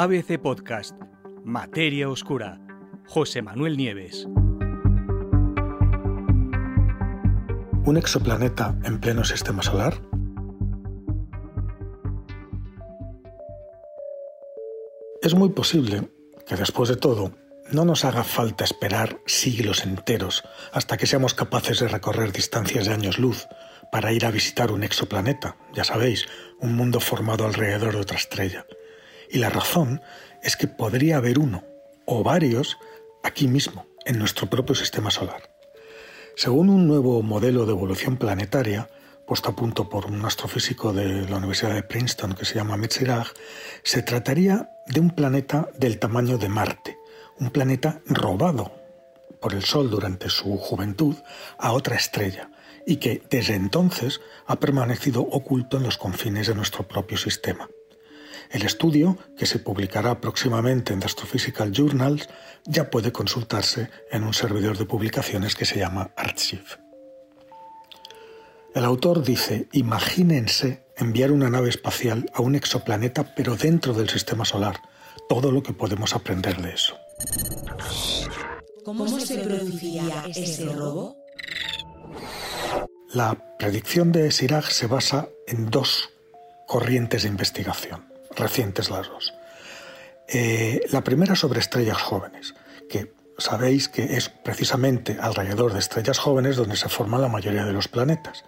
ABC Podcast, Materia Oscura, José Manuel Nieves. ¿Un exoplaneta en pleno sistema solar? Es muy posible que después de todo no nos haga falta esperar siglos enteros hasta que seamos capaces de recorrer distancias de años luz para ir a visitar un exoplaneta, ya sabéis, un mundo formado alrededor de otra estrella. Y la razón es que podría haber uno o varios aquí mismo, en nuestro propio sistema solar. Según un nuevo modelo de evolución planetaria, puesto a punto por un astrofísico de la Universidad de Princeton que se llama Metzirach, se trataría de un planeta del tamaño de Marte, un planeta robado por el Sol durante su juventud a otra estrella y que desde entonces ha permanecido oculto en los confines de nuestro propio sistema. El estudio, que se publicará próximamente en The Astrophysical Journals, ya puede consultarse en un servidor de publicaciones que se llama Archive. El autor dice, imagínense enviar una nave espacial a un exoplaneta pero dentro del sistema solar, todo lo que podemos aprender de eso. ¿Cómo se produciría ese robo? La predicción de Siraj se basa en dos corrientes de investigación, recientes las dos. Eh, la primera sobre estrellas jóvenes, que sabéis que es precisamente alrededor de estrellas jóvenes donde se forman la mayoría de los planetas.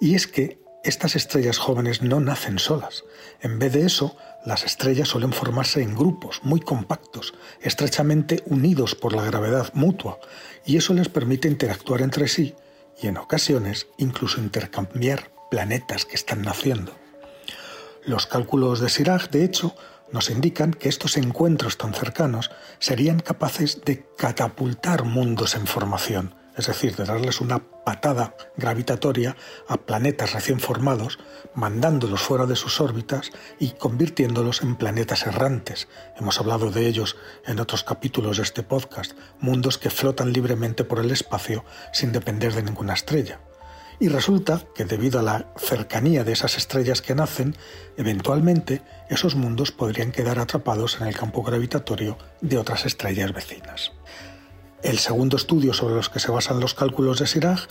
Y es que estas estrellas jóvenes no nacen solas. En vez de eso, las estrellas suelen formarse en grupos muy compactos, estrechamente unidos por la gravedad mutua, y eso les permite interactuar entre sí y en ocasiones incluso intercambiar planetas que están naciendo. Los cálculos de Siraj, de hecho, nos indican que estos encuentros tan cercanos serían capaces de catapultar mundos en formación, es decir, de darles una patada gravitatoria a planetas recién formados, mandándolos fuera de sus órbitas y convirtiéndolos en planetas errantes. Hemos hablado de ellos en otros capítulos de este podcast, mundos que flotan libremente por el espacio sin depender de ninguna estrella. Y resulta que debido a la cercanía de esas estrellas que nacen, eventualmente esos mundos podrían quedar atrapados en el campo gravitatorio de otras estrellas vecinas. El segundo estudio sobre los que se basan los cálculos de Siraj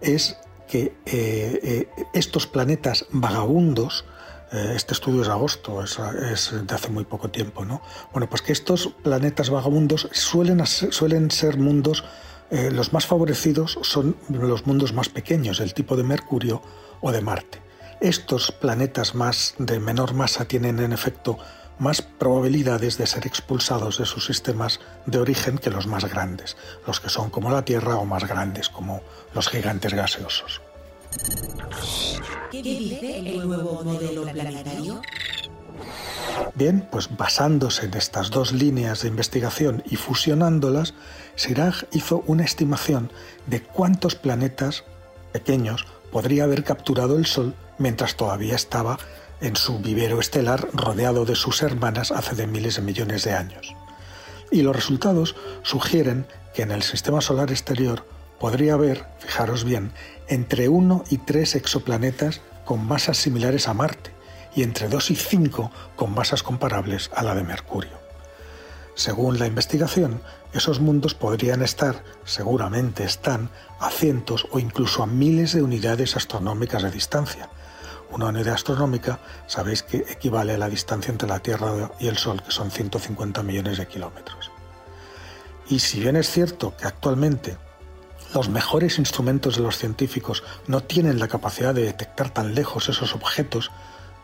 es que eh, eh, estos planetas vagabundos, eh, este estudio es de agosto, es, de hace muy poco tiempo, ¿no? Bueno, pues que estos planetas vagabundos suelen, suelen ser mundos, los más favorecidos son los mundos más pequeños, el tipo de Mercurio o de Marte. Estos planetas más de menor masa tienen en efecto más probabilidades de ser expulsados de sus sistemas de origen que los más grandes, los que son como la Tierra o más grandes como los gigantes gaseosos. ¿Qué dice el nuevo modelo planetario? Bien, pues basándose en estas dos líneas de investigación y fusionándolas, Siraj hizo una estimación de cuántos planetas pequeños podría haber capturado el Sol mientras todavía estaba en su vivero estelar rodeado de sus hermanas hace de miles de millones de años. Y los resultados sugieren que en el sistema solar exterior podría haber, fijaros bien, entre 1 y 3 exoplanetas con masas similares a Marte y entre 2 y 5 con masas comparables a la de Mercurio. Según la investigación, esos mundos podrían estar, seguramente están, a cientos o incluso a miles de unidades astronómicas de distancia, una unidad astronómica, sabéis que equivale a la distancia entre la Tierra y el Sol, que son 150 millones de kilómetros. Y si bien es cierto que actualmente los mejores instrumentos de los científicos no tienen la capacidad de detectar tan lejos esos objetos,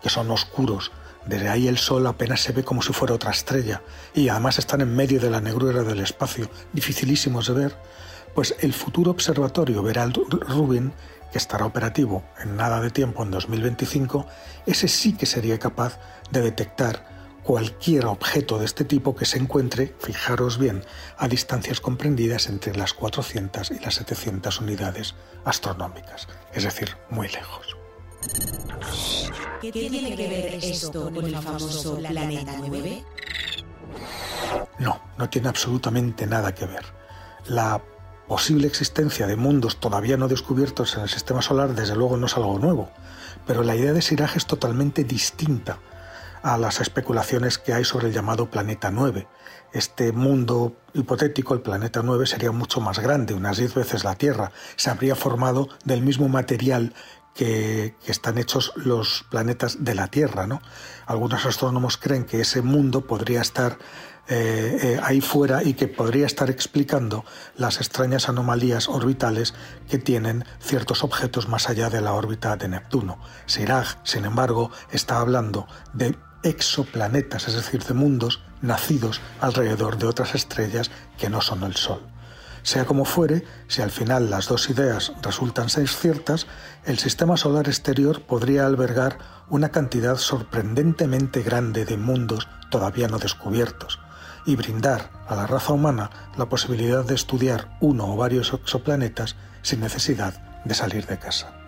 que son oscuros, desde ahí el Sol apenas se ve como si fuera otra estrella, y además están en medio de la negrura del espacio, dificilísimos de ver, pues el futuro observatorio Veral Rubin que estará operativo en nada de tiempo en 2025, ese sí que sería capaz de detectar cualquier objeto de este tipo que se encuentre, fijaros bien, a distancias comprendidas entre las 400 y las 700 unidades astronómicas, es decir, muy lejos. ¿Qué tiene que ver esto con el famoso planeta 9? No, no tiene absolutamente nada que ver. La posible existencia de mundos todavía no descubiertos en el sistema solar desde luego no es algo nuevo, pero la idea de Siraj es totalmente distinta. a las especulaciones que hay sobre el llamado planeta 9. Este mundo hipotético, el planeta 9, sería mucho más grande, unas 10 veces la Tierra. Se habría formado del mismo material que, están hechos los planetas de la Tierra. ¿no? Algunos astrónomos creen que ese mundo podría estar eh, eh, ahí fuera y que podría estar explicando las extrañas anomalías orbitales que tienen ciertos objetos más allá de la órbita de Neptuno. Siraj, sin embargo, está hablando de exoplanetas, es decir, de mundos nacidos alrededor de otras estrellas que no son el Sol. Sea como fuere, si al final las dos ideas resultan ser ciertas, el sistema solar exterior podría albergar una cantidad sorprendentemente grande de mundos todavía no descubiertos y brindar a la raza humana la posibilidad de estudiar uno o varios exoplanetas sin necesidad de salir de casa.